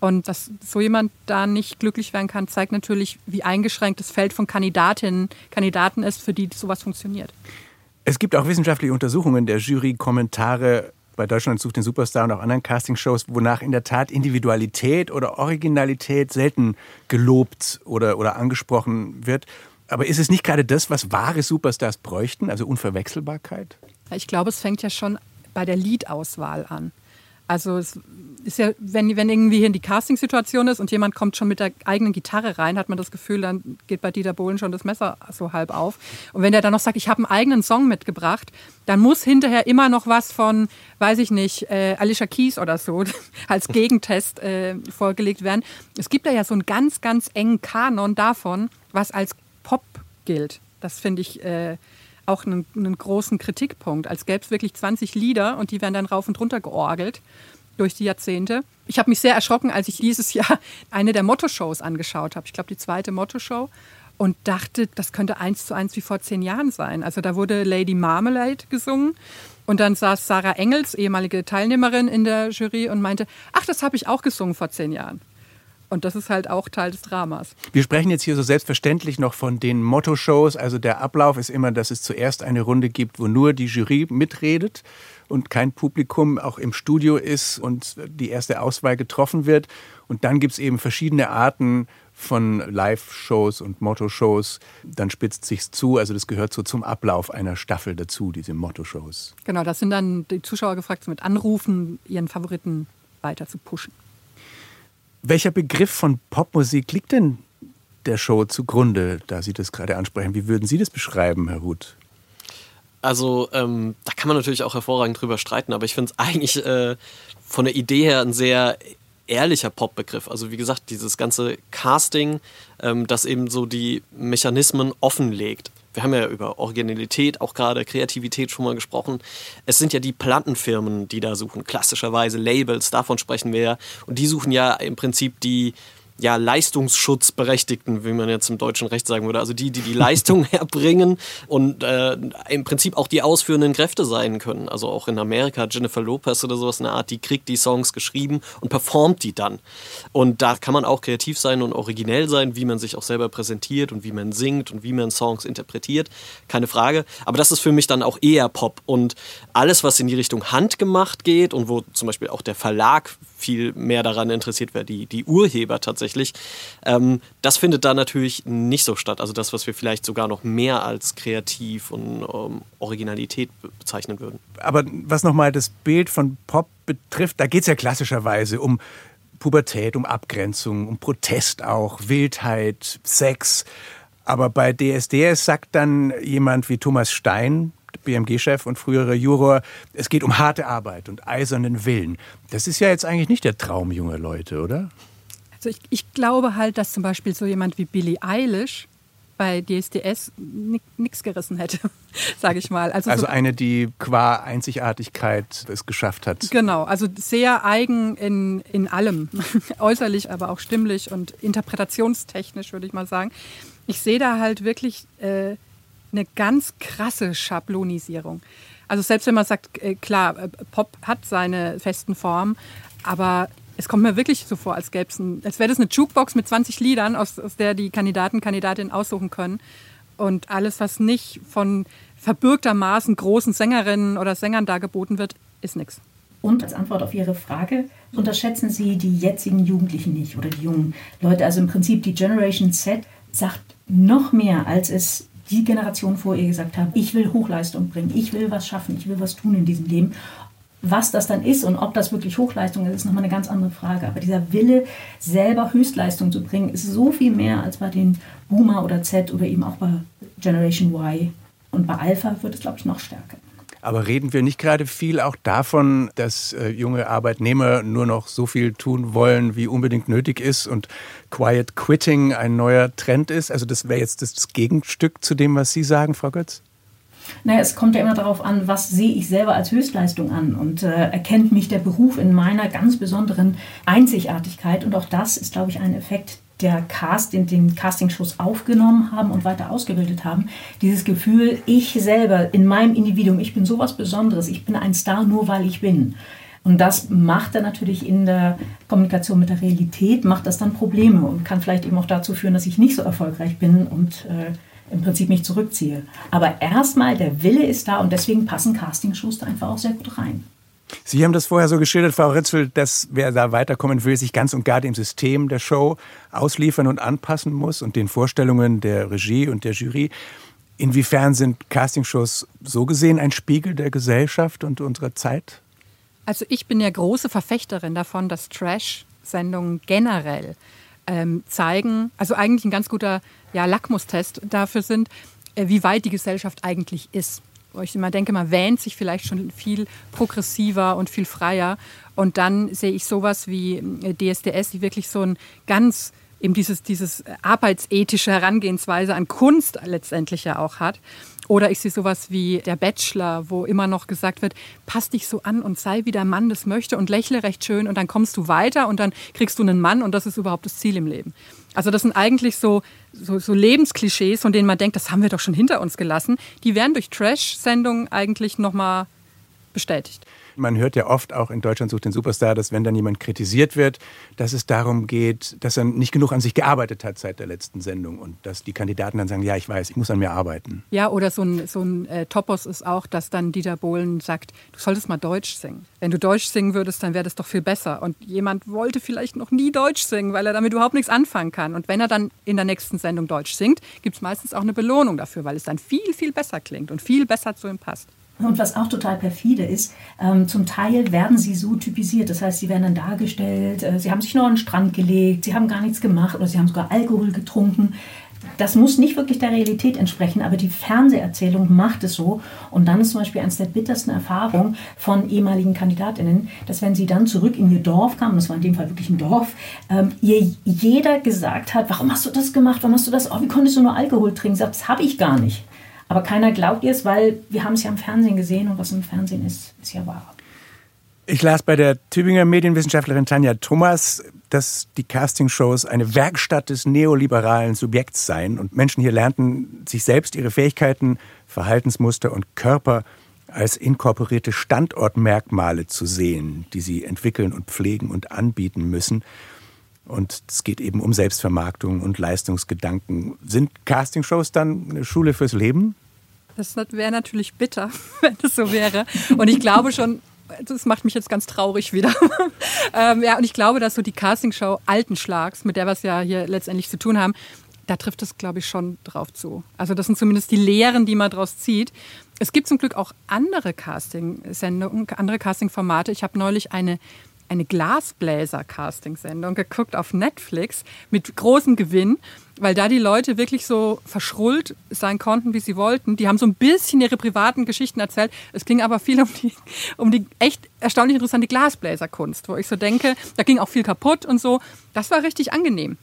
Und dass so jemand da nicht glücklich werden kann, zeigt natürlich, wie eingeschränkt das Feld von Kandidatinnen, Kandidaten ist, für die sowas funktioniert.
Es gibt auch wissenschaftliche Untersuchungen der Jury, Kommentare bei Deutschland sucht den Superstar und auch anderen Castingshows, wonach in der Tat Individualität oder Originalität selten gelobt oder, oder angesprochen wird. Aber ist es nicht gerade das, was wahre Superstars bräuchten, also Unverwechselbarkeit?
Ich glaube, es fängt ja schon bei der Liedauswahl an. Also es ist ja, wenn, wenn irgendwie hier die Castingsituation ist und jemand kommt schon mit der eigenen Gitarre rein, hat man das Gefühl, dann geht bei Dieter Bohlen schon das Messer so halb auf. Und wenn der dann noch sagt, ich habe einen eigenen Song mitgebracht, dann muss hinterher immer noch was von, weiß ich nicht, äh, Alicia Keys oder so als Gegentest äh, vorgelegt werden. Es gibt da ja so einen ganz, ganz engen Kanon davon, was als Pop gilt. Das finde ich äh, auch einen, einen großen Kritikpunkt. Als gäbe es wirklich 20 Lieder und die werden dann rauf und runter georgelt durch die Jahrzehnte. Ich habe mich sehr erschrocken, als ich dieses Jahr eine der Motto-Shows angeschaut habe. Ich glaube, die zweite Motto-Show. Und dachte, das könnte eins zu eins wie vor zehn Jahren sein. Also da wurde Lady Marmalade gesungen. Und dann saß Sarah Engels, ehemalige Teilnehmerin in der Jury, und meinte, ach, das habe ich auch gesungen vor zehn Jahren. Und das ist halt auch Teil des Dramas.
Wir sprechen jetzt hier so selbstverständlich noch von den Motto-Shows. Also der Ablauf ist immer, dass es zuerst eine Runde gibt, wo nur die Jury mitredet und kein Publikum auch im Studio ist und die erste Auswahl getroffen wird. Und dann gibt es eben verschiedene Arten von Live-Shows und Motto-Shows. Dann spitzt sich's zu. Also das gehört so zum Ablauf einer Staffel dazu, diese Motto-Shows.
Genau, das sind dann die Zuschauer gefragt, mit Anrufen ihren Favoriten weiter zu pushen.
Welcher Begriff von Popmusik liegt denn der Show zugrunde, da Sie das gerade ansprechen? Wie würden Sie das beschreiben, Herr Huth?
Also ähm, da kann man natürlich auch hervorragend drüber streiten, aber ich finde es eigentlich äh, von der Idee her ein sehr ehrlicher Popbegriff. Also wie gesagt, dieses ganze Casting, ähm, das eben so die Mechanismen offenlegt. Wir haben ja über Originalität, auch gerade Kreativität schon mal gesprochen. Es sind ja die Plattenfirmen, die da suchen, klassischerweise Labels, davon sprechen wir ja. Und die suchen ja im Prinzip die ja, Leistungsschutzberechtigten, wie man jetzt im deutschen Recht sagen würde. Also die, die die Leistung erbringen und äh, im Prinzip auch die ausführenden Kräfte sein können. Also auch in Amerika, Jennifer Lopez oder sowas, eine Art, die kriegt die Songs geschrieben und performt die dann. Und da kann man auch kreativ sein und originell sein, wie man sich auch selber präsentiert und wie man singt und wie man Songs interpretiert. Keine Frage. Aber das ist für mich dann auch eher Pop. Und alles, was in die Richtung handgemacht geht und wo zum Beispiel auch der Verlag viel mehr daran interessiert wäre, die, die Urheber tatsächlich. Ähm, das findet da natürlich nicht so statt. Also das, was wir vielleicht sogar noch mehr als kreativ und ähm, Originalität bezeichnen würden.
Aber was nochmal das Bild von Pop betrifft, da geht es ja klassischerweise um Pubertät, um Abgrenzung, um Protest auch, Wildheit, Sex. Aber bei DSDS sagt dann jemand wie Thomas Stein, BMG-Chef und frühere Juror, es geht um harte Arbeit und eisernen Willen. Das ist ja jetzt eigentlich nicht der Traum junger Leute, oder?
Also ich, ich glaube halt, dass zum Beispiel so jemand wie Billie Eilish bei DSDS nichts gerissen hätte, sage ich mal.
Also, also so eine, die qua Einzigartigkeit es geschafft hat.
Genau, also sehr eigen in, in allem, äußerlich, aber auch stimmlich und interpretationstechnisch, würde ich mal sagen. Ich sehe da halt wirklich äh, eine ganz krasse Schablonisierung. Also selbst wenn man sagt, äh, klar, äh, Pop hat seine festen Formen, aber es kommt mir wirklich so vor, als, als wäre das eine Jukebox mit 20 Liedern, aus, aus der die Kandidaten, Kandidatinnen aussuchen können. Und alles, was nicht von verbürgtermaßen großen Sängerinnen oder Sängern dargeboten wird, ist nichts.
Und als Antwort auf Ihre Frage, unterschätzen Sie die jetzigen Jugendlichen nicht oder die jungen Leute. Also im Prinzip die Generation Z sagt noch mehr, als es die Generation vor ihr gesagt haben, ich will Hochleistung bringen, ich will was schaffen, ich will was tun in diesem Leben. Was das dann ist und ob das wirklich Hochleistung ist, ist nochmal eine ganz andere Frage. Aber dieser Wille, selber Höchstleistung zu bringen, ist so viel mehr als bei den Boomer oder Z oder eben auch bei Generation Y. Und bei Alpha wird es, glaube ich, noch stärker.
Aber reden wir nicht gerade viel auch davon, dass äh, junge Arbeitnehmer nur noch so viel tun wollen, wie unbedingt nötig ist und Quiet Quitting ein neuer Trend ist? Also das wäre jetzt das Gegenstück zu dem, was Sie sagen, Frau Götz?
Naja, es kommt ja immer darauf an, was sehe ich selber als Höchstleistung an und äh, erkennt mich der Beruf in meiner ganz besonderen Einzigartigkeit. Und auch das ist, glaube ich, ein Effekt, der Cast, den, den Castingshows aufgenommen haben und weiter ausgebildet haben. Dieses Gefühl, ich selber in meinem Individuum, ich bin sowas Besonderes, ich bin ein Star nur weil ich bin. Und das macht dann natürlich in der Kommunikation mit der Realität, macht das dann Probleme und kann vielleicht eben auch dazu führen, dass ich nicht so erfolgreich bin und äh, im Prinzip mich zurückziehe. Aber erstmal, der Wille ist da und deswegen passen Castingshows da einfach auch sehr gut rein.
Sie haben das vorher so geschildert, Frau Ritzel, dass wer da weiterkommen will, sich ganz und gar dem System der Show ausliefern und anpassen muss und den Vorstellungen der Regie und der Jury. Inwiefern sind Castingshows so gesehen ein Spiegel der Gesellschaft und unserer Zeit?
Also ich bin ja große Verfechterin davon, dass Trash-Sendungen generell ähm, zeigen, also eigentlich ein ganz guter ja, Lackmustest dafür sind, äh, wie weit die Gesellschaft eigentlich ist wo ich immer denke, man wähnt sich vielleicht schon viel progressiver und viel freier. Und dann sehe ich sowas wie DSDS, äh, die wirklich so ein ganz eben dieses, dieses arbeitsethische Herangehensweise an Kunst letztendlich ja auch hat. Oder ich sehe sowas wie der Bachelor, wo immer noch gesagt wird, pass dich so an und sei wie der Mann das möchte und lächle recht schön und dann kommst du weiter und dann kriegst du einen Mann und das ist überhaupt das Ziel im Leben. Also das sind eigentlich so, so, so Lebensklischees, von denen man denkt, das haben wir doch schon hinter uns gelassen. Die werden durch Trash-Sendungen eigentlich nochmal bestätigt.
Man hört ja oft auch in Deutschland sucht den Superstar, dass wenn dann jemand kritisiert wird, dass es darum geht, dass er nicht genug an sich gearbeitet hat seit der letzten Sendung und dass die Kandidaten dann sagen, ja, ich weiß, ich muss an mir arbeiten.
Ja, oder so ein, so ein äh, Topos ist auch, dass dann Dieter Bohlen sagt, du solltest mal Deutsch singen. Wenn du Deutsch singen würdest, dann wäre das doch viel besser. Und jemand wollte vielleicht noch nie Deutsch singen, weil er damit überhaupt nichts anfangen kann. Und wenn er dann in der nächsten Sendung Deutsch singt, gibt es meistens auch eine Belohnung dafür, weil es dann viel, viel besser klingt und viel besser zu ihm passt.
Und was auch total perfide ist, ähm, zum Teil werden sie so typisiert. Das heißt, sie werden dann dargestellt, äh, sie haben sich nur an den Strand gelegt, sie haben gar nichts gemacht oder sie haben sogar Alkohol getrunken. Das muss nicht wirklich der Realität entsprechen, aber die Fernseherzählung macht es so. Und dann ist zum Beispiel eines der bittersten Erfahrungen von ehemaligen Kandidatinnen, dass wenn sie dann zurück in ihr Dorf kamen, das war in dem Fall wirklich ein Dorf, ähm, ihr jeder gesagt hat, warum hast du das gemacht, warum hast du das, oh, wie konntest du nur Alkohol trinken? Das habe ich gar nicht. Aber keiner glaubt ihr es, weil wir haben es ja im Fernsehen gesehen und was im Fernsehen ist, ist ja wahr.
Ich las bei der Tübinger Medienwissenschaftlerin Tanja Thomas, dass die Castingshows eine Werkstatt des neoliberalen Subjekts seien und Menschen hier lernten, sich selbst ihre Fähigkeiten, Verhaltensmuster und Körper als inkorporierte Standortmerkmale zu sehen, die sie entwickeln und pflegen und anbieten müssen. Und es geht eben um Selbstvermarktung und Leistungsgedanken. Sind Castingshows dann eine Schule fürs Leben?
Das wäre natürlich bitter, wenn das so wäre. Und ich glaube schon, das macht mich jetzt ganz traurig wieder. ähm, ja, und ich glaube, dass so die Castingshow alten Schlags, mit der wir es ja hier letztendlich zu tun haben, da trifft es, glaube ich, schon drauf zu. Also das sind zumindest die Lehren, die man daraus zieht. Es gibt zum Glück auch andere Casting-Sendungen, andere Casting-Formate. Ich habe neulich eine eine Glasbläser-Casting-Sendung geguckt auf Netflix mit großem Gewinn, weil da die Leute wirklich so verschrullt sein konnten, wie sie wollten. Die haben so ein bisschen ihre privaten Geschichten erzählt. Es ging aber viel um die, um die echt erstaunlich interessante Glasbläserkunst, wo ich so denke, da ging auch viel kaputt und so. Das war richtig angenehm.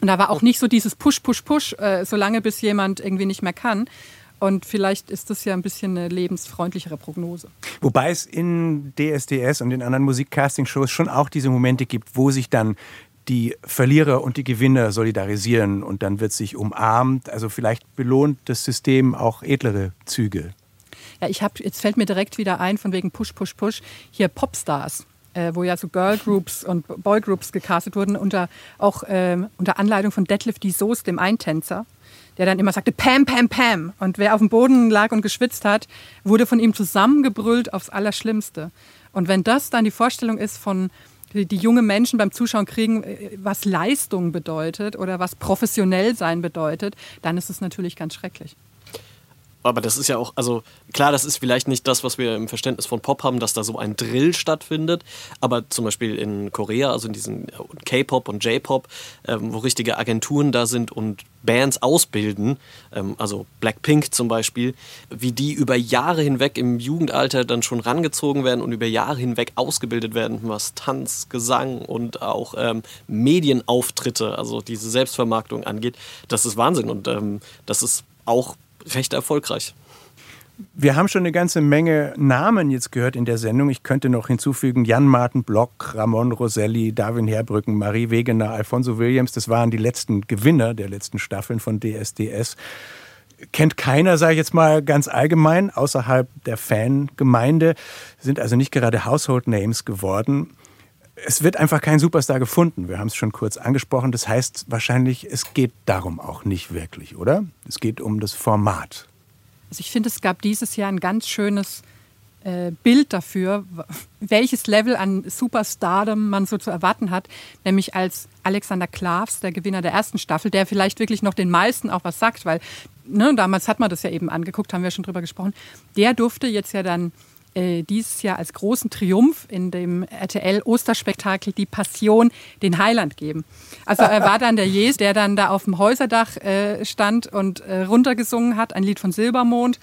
Und da war auch nicht so dieses Push, Push, Push, äh, solange bis jemand irgendwie nicht mehr kann. Und vielleicht ist das ja ein bisschen eine lebensfreundlichere Prognose.
Wobei es in DSDS und in anderen Musikcasting-Shows schon auch diese Momente gibt, wo sich dann die Verlierer und die Gewinner solidarisieren und dann wird sich umarmt. Also vielleicht belohnt das System auch edlere Züge.
Ja, ich habe jetzt fällt mir direkt wieder ein von wegen Push Push Push hier Popstars. Äh, wo ja so Girlgroups und Boygroups gecastet wurden, unter, auch äh, unter Anleitung von Detlef die Soos, dem Eintänzer der dann immer sagte Pam, Pam, Pam. Und wer auf dem Boden lag und geschwitzt hat, wurde von ihm zusammengebrüllt aufs Allerschlimmste. Und wenn das dann die Vorstellung ist von die junge Menschen beim Zuschauen kriegen, äh, was Leistung bedeutet oder was professionell sein bedeutet, dann ist es natürlich ganz schrecklich
aber das ist ja auch, also klar, das ist vielleicht nicht das, was wir im Verständnis von Pop haben, dass da so ein Drill stattfindet, aber zum Beispiel in Korea, also in diesen K-Pop und J-Pop, ähm, wo richtige Agenturen da sind und Bands ausbilden, ähm, also Blackpink zum Beispiel, wie die über Jahre hinweg im Jugendalter dann schon rangezogen werden und über Jahre hinweg ausgebildet werden, was Tanz, Gesang und auch ähm, Medienauftritte, also diese Selbstvermarktung angeht, das ist Wahnsinn. Und ähm, das ist auch recht erfolgreich.
Wir haben schon eine ganze Menge Namen jetzt gehört in der Sendung. Ich könnte noch hinzufügen Jan-Martin Block, Ramon Roselli, Darwin Herbrücken, Marie Wegener, Alfonso Williams. Das waren die letzten Gewinner der letzten Staffeln von DSDS. Kennt keiner, sage ich jetzt mal ganz allgemein, außerhalb der Fangemeinde, sind also nicht gerade Household Names geworden. Es wird einfach kein Superstar gefunden. Wir haben es schon kurz angesprochen. Das heißt wahrscheinlich, es geht darum auch nicht wirklich, oder? Es geht um das Format.
Also ich finde, es gab dieses Jahr ein ganz schönes äh, Bild dafür, welches Level an Superstardom man so zu erwarten hat. Nämlich als Alexander Klavs, der Gewinner der ersten Staffel, der vielleicht wirklich noch den meisten auch was sagt, weil ne, damals hat man das ja eben angeguckt, haben wir schon drüber gesprochen. Der durfte jetzt ja dann äh, dieses Jahr als großen Triumph in dem RTL-Osterspektakel Die Passion den Heiland geben. Also er war dann der Jes, der dann da auf dem Häuserdach äh, stand und äh, runtergesungen hat, ein Lied von Silbermond.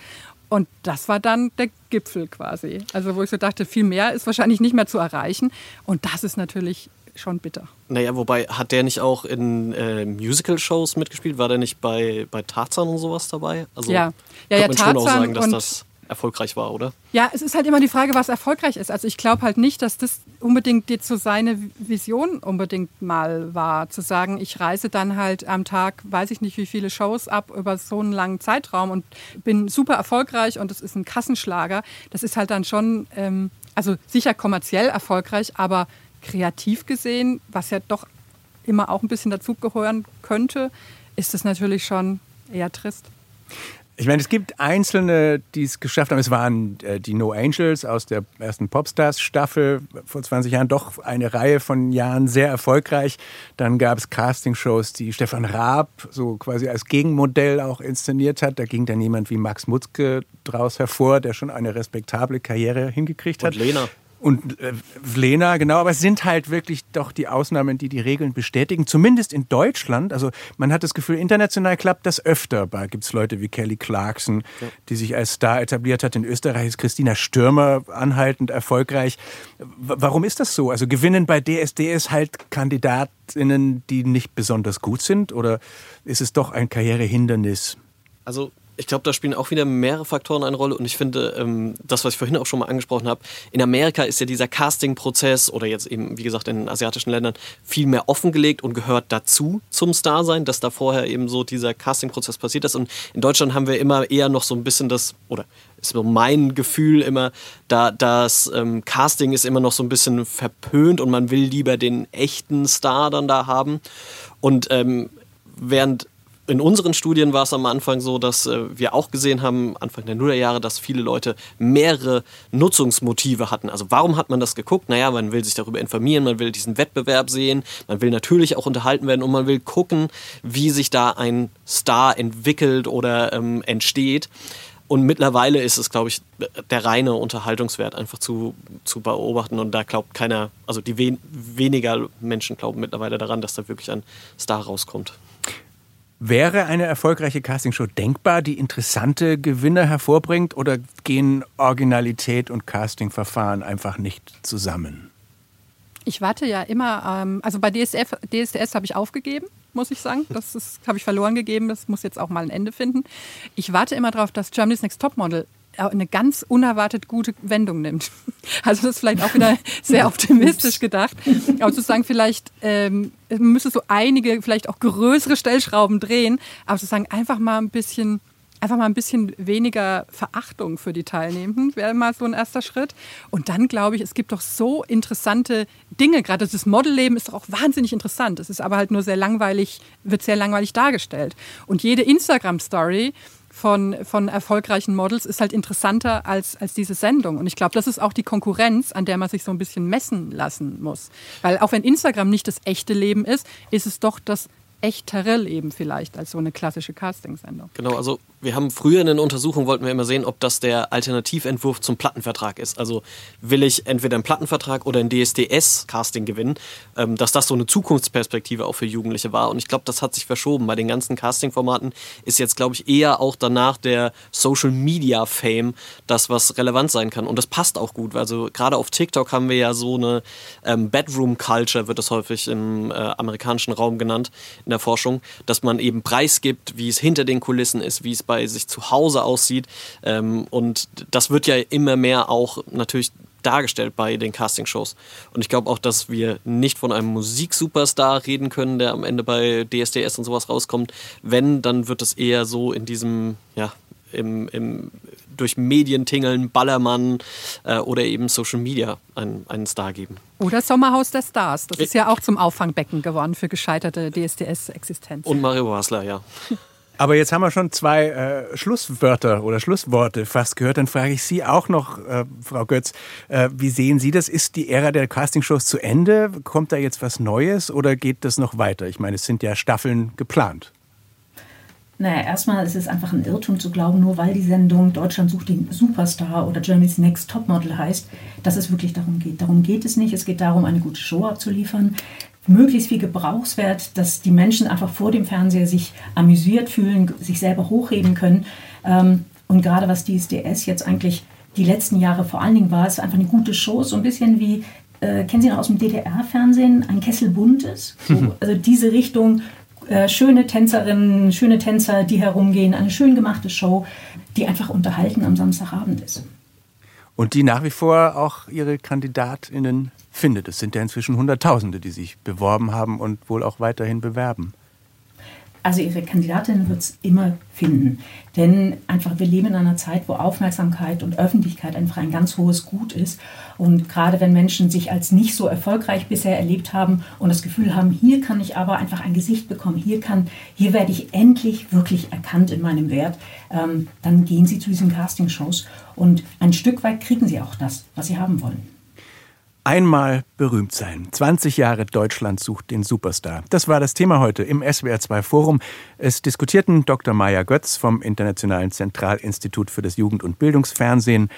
Und das war dann der Gipfel quasi. Also wo ich so dachte, viel mehr ist wahrscheinlich nicht mehr zu erreichen. Und das ist natürlich schon bitter.
Naja, wobei, hat der nicht auch in äh, Musical-Shows mitgespielt? War der nicht bei, bei Tarzan und sowas dabei?
Also ja, ja, ja Tarzan sagen,
dass das erfolgreich war, oder?
Ja, es ist halt immer die Frage, was erfolgreich ist. Also ich glaube halt nicht, dass das unbedingt jetzt so seine Vision unbedingt mal war, zu sagen, ich reise dann halt am Tag, weiß ich nicht wie viele Shows ab über so einen langen Zeitraum und bin super erfolgreich und es ist ein Kassenschlager. Das ist halt dann schon, ähm, also sicher kommerziell erfolgreich, aber kreativ gesehen, was ja doch immer auch ein bisschen dazugehören könnte, ist es natürlich schon eher trist.
Ich meine, es gibt Einzelne, die es geschafft haben. Es waren äh, die No Angels aus der ersten Popstars-Staffel vor 20 Jahren, doch eine Reihe von Jahren sehr erfolgreich. Dann gab es Castingshows, die Stefan Raab so quasi als Gegenmodell auch inszeniert hat. Da ging dann jemand wie Max Mutzke draus hervor, der schon eine respektable Karriere hingekriegt hat.
Und Lena
und äh, Lena, genau, aber es sind halt wirklich doch die Ausnahmen, die die Regeln bestätigen. Zumindest in Deutschland. Also man hat das Gefühl, international klappt das öfter. Da gibt es Leute wie Kelly Clarkson, ja. die sich als Star etabliert hat. In Österreich ist Christina Stürmer anhaltend erfolgreich. W warum ist das so? Also gewinnen bei DSDS halt Kandidatinnen, die nicht besonders gut sind? Oder ist es doch ein Karrierehindernis?
Also ich glaube, da spielen auch wieder mehrere Faktoren eine Rolle. Und ich finde, ähm, das, was ich vorhin auch schon mal angesprochen habe, in Amerika ist ja dieser Casting-Prozess oder jetzt eben, wie gesagt, in asiatischen Ländern viel mehr offengelegt und gehört dazu zum Star-Sein, dass da vorher eben so dieser Casting-Prozess passiert ist. Und in Deutschland haben wir immer eher noch so ein bisschen das, oder ist so mein Gefühl immer, da das ähm, Casting ist immer noch so ein bisschen verpönt und man will lieber den echten Star dann da haben. Und ähm, während in unseren Studien war es am Anfang so, dass äh, wir auch gesehen haben, Anfang der Nullerjahre, dass viele Leute mehrere Nutzungsmotive hatten. Also warum hat man das geguckt? Naja, man will sich darüber informieren, man will diesen Wettbewerb sehen, man will natürlich auch unterhalten werden und man will gucken, wie sich da ein Star entwickelt oder ähm, entsteht. Und mittlerweile ist es, glaube ich, der reine Unterhaltungswert einfach zu, zu beobachten. Und da glaubt keiner, also die wen, weniger Menschen glauben mittlerweile daran, dass da wirklich ein Star rauskommt.
Wäre eine erfolgreiche Castingshow denkbar, die interessante Gewinner hervorbringt oder gehen Originalität und Castingverfahren einfach nicht zusammen?
Ich warte ja immer, ähm, also bei DSF, DSDS habe ich aufgegeben, muss ich sagen. Das habe ich verloren gegeben, das muss jetzt auch mal ein Ende finden. Ich warte immer darauf, dass Germany's Next Topmodel eine ganz unerwartet gute Wendung nimmt. Also das ist vielleicht auch wieder sehr optimistisch gedacht. Aber sozusagen vielleicht ähm, müsste so einige, vielleicht auch größere Stellschrauben drehen, aber sozusagen einfach mal ein bisschen einfach mal ein bisschen weniger Verachtung für die Teilnehmenden wäre mal so ein erster Schritt. Und dann glaube ich, es gibt doch so interessante Dinge. Gerade das Modelleben ist doch auch wahnsinnig interessant. Es ist aber halt nur sehr langweilig, wird sehr langweilig dargestellt. Und jede Instagram-Story von, von erfolgreichen Models ist halt interessanter als, als diese Sendung. Und ich glaube, das ist auch die Konkurrenz, an der man sich so ein bisschen messen lassen muss. Weil auch wenn Instagram nicht das echte Leben ist, ist es doch das echtere Leben vielleicht als so eine klassische Castingsendung.
Genau, also wir haben früher in den Untersuchungen wollten wir immer sehen, ob das der Alternativentwurf zum Plattenvertrag ist. Also will ich entweder einen Plattenvertrag oder ein DSDS-Casting gewinnen, ähm, dass das so eine Zukunftsperspektive auch für Jugendliche war. Und ich glaube, das hat sich verschoben. Bei den ganzen Casting-Formaten ist jetzt, glaube ich, eher auch danach der Social-Media-Fame das, was relevant sein kann. Und das passt auch gut. Also gerade auf TikTok haben wir ja so eine ähm, Bedroom-Culture, wird das häufig im äh, amerikanischen Raum genannt, in der Forschung, dass man eben preisgibt, wie es hinter den Kulissen ist, wie es bei bei sich zu Hause aussieht. Ähm, und das wird ja immer mehr auch natürlich dargestellt bei den Castingshows. Und ich glaube auch, dass wir nicht von einem Musiksuperstar reden können, der am Ende bei DSDS und sowas rauskommt. Wenn, dann wird es eher so in diesem, ja, im, im durch Medien tingeln, Ballermann äh, oder eben Social Media einen, einen Star geben.
Oder Sommerhaus der Stars. Das ist ja auch zum Auffangbecken geworden für gescheiterte DSDS-Existenz.
Und Mario Basler, ja.
Aber jetzt haben wir schon zwei äh, Schlusswörter oder Schlussworte fast gehört. Dann frage ich Sie auch noch, äh, Frau Götz, äh, wie sehen Sie das? Ist die Ära der Castingshows zu Ende? Kommt da jetzt was Neues oder geht das noch weiter? Ich meine, es sind ja Staffeln geplant.
Naja, erstmal ist es einfach ein Irrtum zu glauben, nur weil die Sendung Deutschland sucht den Superstar oder Germany's Next Topmodel heißt, dass es wirklich darum geht. Darum geht es nicht. Es geht darum, eine gute Show abzuliefern möglichst viel Gebrauchswert, dass die Menschen einfach vor dem Fernseher sich amüsiert fühlen, sich selber hochheben können. Ähm, und gerade was die SDS jetzt eigentlich die letzten Jahre vor allen Dingen war, ist einfach eine gute Show, so ein bisschen wie, äh, kennen Sie noch aus dem DDR-Fernsehen, ein Kessel Buntes? So, also diese Richtung, äh, schöne Tänzerinnen, schöne Tänzer, die herumgehen, eine schön gemachte Show, die einfach unterhalten am Samstagabend ist.
Und die nach wie vor auch ihre KandidatInnen findet. Es sind ja inzwischen Hunderttausende, die sich beworben haben und wohl auch weiterhin bewerben.
Also ihre Kandidatin wird es immer finden. Denn einfach, wir leben in einer Zeit, wo Aufmerksamkeit und Öffentlichkeit einfach ein ganz hohes Gut ist. Und gerade wenn Menschen sich als nicht so erfolgreich bisher erlebt haben und das Gefühl haben, hier kann ich aber einfach ein Gesicht bekommen, hier, kann, hier werde ich endlich wirklich erkannt in meinem Wert, ähm, dann gehen sie zu diesen Castingshows und ein Stück weit kriegen sie auch das, was sie haben wollen.
Einmal berühmt sein. 20 Jahre Deutschland sucht den Superstar. Das war das Thema heute im SWR2 Forum. Es diskutierten Dr. Maya Götz vom Internationalen Zentralinstitut für das Jugend- und Bildungsfernsehen,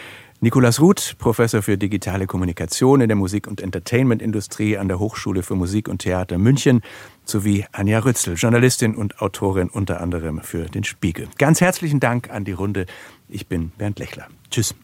Nikolaus Ruth, Professor für digitale Kommunikation in der Musik- und Entertainmentindustrie an der Hochschule für Musik und Theater München, sowie Anja Rützel, Journalistin und Autorin unter anderem für den Spiegel. Ganz herzlichen Dank an die Runde. Ich bin Bernd Lechler. Tschüss.